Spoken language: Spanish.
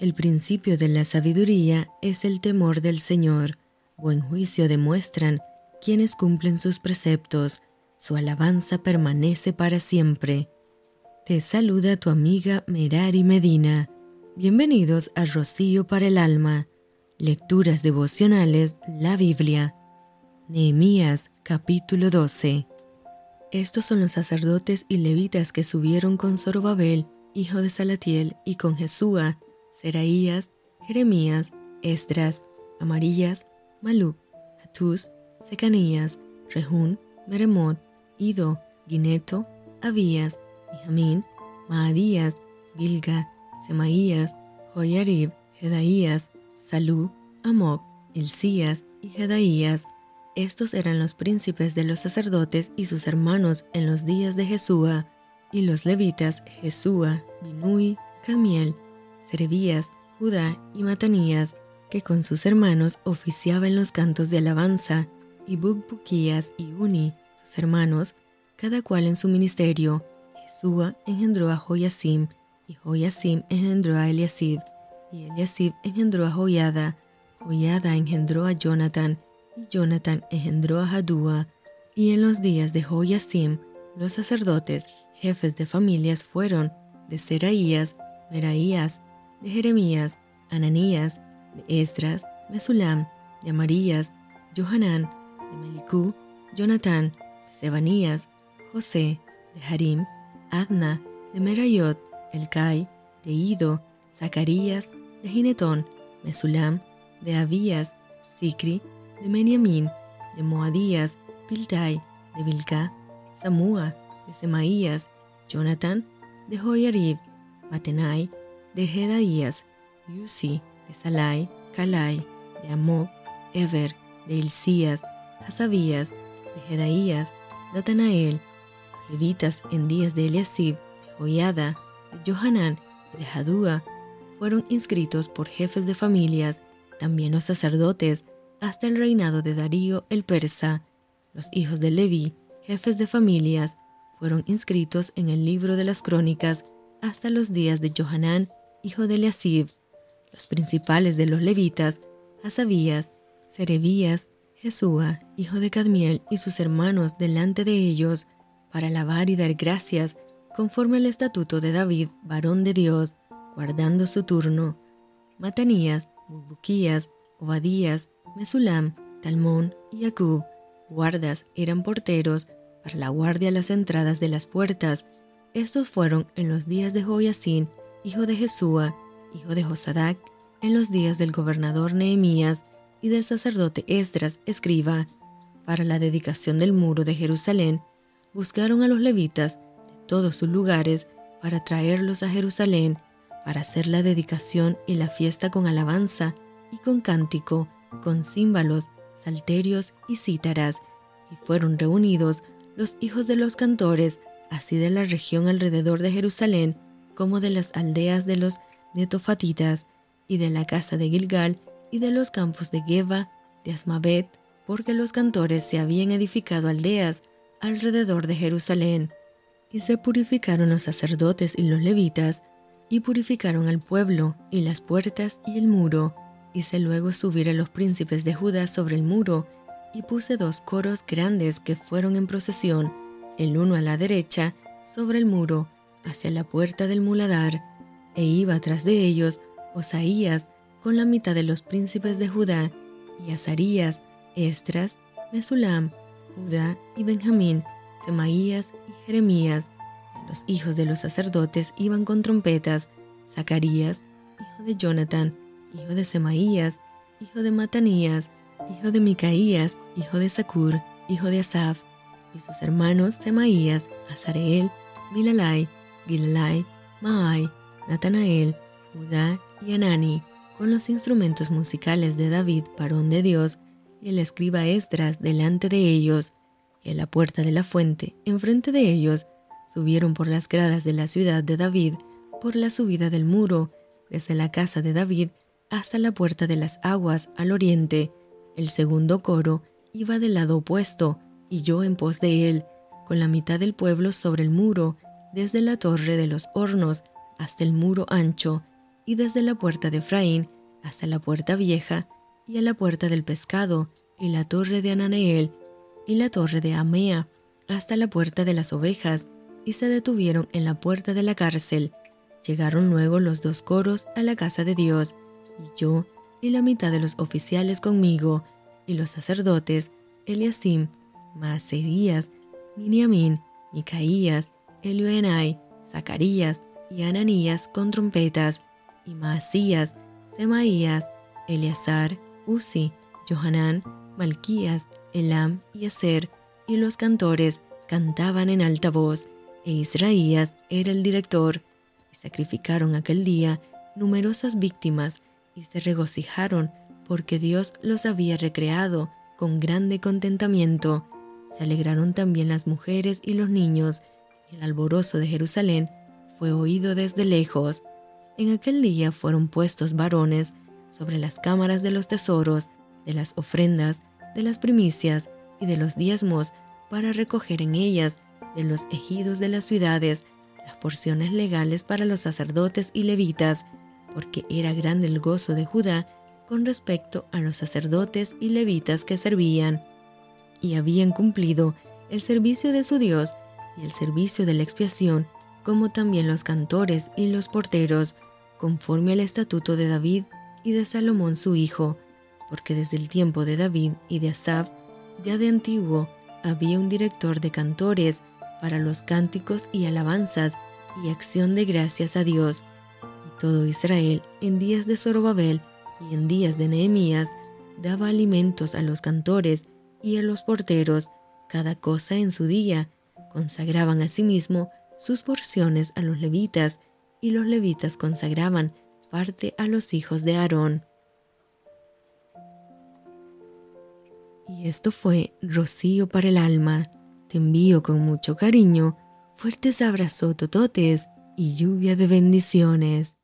El principio de la sabiduría es el temor del Señor. Buen juicio demuestran quienes cumplen sus preceptos. Su alabanza permanece para siempre. Te saluda tu amiga Merari Medina. Bienvenidos a Rocío para el Alma. Lecturas devocionales, la Biblia. Nehemías capítulo 12. Estos son los sacerdotes y levitas que subieron con Zorobabel, hijo de Salatiel, y con Jesúa, Seraías, Jeremías, Esdras, Amarillas, Maluc, Hatús, Secanías, Rehún, Meremot, Ido, Guineto, Abías, Benjamín, Maadías, Bilga, Semaías, Joyarib, Jedaías, Salú, Amok, Ilcías y Jedaías. Estos eran los príncipes de los sacerdotes y sus hermanos en los días de Jesúa, y los levitas Jesúa, Binui, Camiel, Serebías, Judá y Matanías, que con sus hermanos oficiaban los cantos de alabanza, y Bukbuquías y Uni, sus hermanos, cada cual en su ministerio. Jesúa engendró a Joyasim, y Joyasim engendró a Eliasib, y Eliasib engendró a Joyada, Joyada engendró a Jonathan, y Jonathan engendró a Hadúa, y en los días de Joyasim, los sacerdotes, jefes de familias fueron de Seraías, Meraías, de Jeremías, Ananías, de Esdras, Mesulam, de Amarías, Johanán, de Melicú, Jonatán, de Sebanías, José, de Harim, Adna, de Merayot, Elcai, de Ido, Zacarías, de Ginetón, Mesulam, de Abías, Sicri, de Meniamín, de Moadías, Piltai, de Bilca, Samúa, de Semaías, Jonathan, de Joriarib, Matenai, de Jedaías, Yusi, de Salai, Calai, de Amok, Ever, de Ilcías, Hasabías, de Jedaías, Natanael, levitas en días de Eliasib, de Joiada, de Johanán y de Hadúa, fueron inscritos por jefes de familias, también los sacerdotes, hasta el reinado de Darío el persa. Los hijos de Leví, jefes de familias, fueron inscritos en el libro de las crónicas hasta los días de Johanán, hijo de Eliasib. Los principales de los levitas, Hasabías, Serebías, Jesúa, hijo de Cadmiel, y sus hermanos delante de ellos, para alabar y dar gracias, conforme al estatuto de David, varón de Dios, guardando su turno. Matanías, Bubuquías, Obadías, Mesulam, Talmón y Acub, guardas, eran porteros para la guardia a las entradas de las puertas. Estos fueron en los días de Joyacín, hijo de Jesúa, hijo de Josadac, en los días del gobernador Nehemías y del sacerdote Esdras, escriba. Para la dedicación del muro de Jerusalén, buscaron a los levitas de todos sus lugares para traerlos a Jerusalén, para hacer la dedicación y la fiesta con alabanza y con cántico, con címbalos, salterios y cítaras, y fueron reunidos los hijos de los cantores, así de la región alrededor de Jerusalén, como de las aldeas de los netofatitas, y de la casa de Gilgal, y de los campos de Geba, de Asmavet, porque los cantores se habían edificado aldeas alrededor de Jerusalén. Y se purificaron los sacerdotes y los levitas, y purificaron al pueblo, y las puertas y el muro, Hice luego subir a los príncipes de Judá sobre el muro, y puse dos coros grandes que fueron en procesión, el uno a la derecha, sobre el muro, hacia la puerta del muladar, e iba tras de ellos Osaías con la mitad de los príncipes de Judá, y Azarías, Estras, Mesulam, Judá y Benjamín, Semaías y Jeremías. Los hijos de los sacerdotes iban con trompetas, Zacarías, hijo de Jonathan, hijo de Semaías, hijo de Matanías, hijo de Micaías, hijo de Sacur, hijo de Asaf, y sus hermanos Semaías, Azareel, Milalai, Gilalai, Maai, Natanael, Judá y Anani, con los instrumentos musicales de David, varón de Dios, y el escriba Esdras delante de ellos, y a la puerta de la fuente, enfrente de ellos, subieron por las gradas de la ciudad de David, por la subida del muro, desde la casa de David hasta la puerta de las aguas al oriente. El segundo coro iba del lado opuesto, y yo en pos de él, con la mitad del pueblo sobre el muro, desde la torre de los hornos hasta el muro ancho, y desde la puerta de Efraín hasta la puerta vieja, y a la puerta del pescado, y la torre de Ananeel, y la torre de Amea, hasta la puerta de las ovejas, y se detuvieron en la puerta de la cárcel. Llegaron luego los dos coros a la casa de Dios, y yo y la mitad de los oficiales conmigo, y los sacerdotes, Eliasim, Maasedías, Miniamín, Micaías, Elioenai, Zacarías y Ananías con trompetas, y Maasías, Semaías, Eleazar, Uzi, Johanán, Malquías, Elam y Aser, y los cantores cantaban en alta voz, e Israías era el director, y sacrificaron aquel día numerosas víctimas, y se regocijaron porque Dios los había recreado con grande contentamiento. Se alegraron también las mujeres y los niños, el alborozo de Jerusalén fue oído desde lejos. En aquel día fueron puestos varones sobre las cámaras de los tesoros, de las ofrendas, de las primicias y de los diezmos, para recoger en ellas de los ejidos de las ciudades las porciones legales para los sacerdotes y levitas, porque era grande el gozo de Judá con respecto a los sacerdotes y levitas que servían, y habían cumplido el servicio de su Dios y el servicio de la expiación, como también los cantores y los porteros, conforme al estatuto de David y de Salomón su hijo, porque desde el tiempo de David y de Asaf, ya de antiguo, había un director de cantores para los cánticos y alabanzas y acción de gracias a Dios. Y todo Israel, en días de Zorobabel y en días de Nehemías, daba alimentos a los cantores y a los porteros, cada cosa en su día, consagraban asimismo sus porciones a los levitas, y los levitas consagraban parte a los hijos de Aarón. Y esto fue Rocío para el alma. Te envío con mucho cariño, fuertes abrazos tototes y lluvia de bendiciones.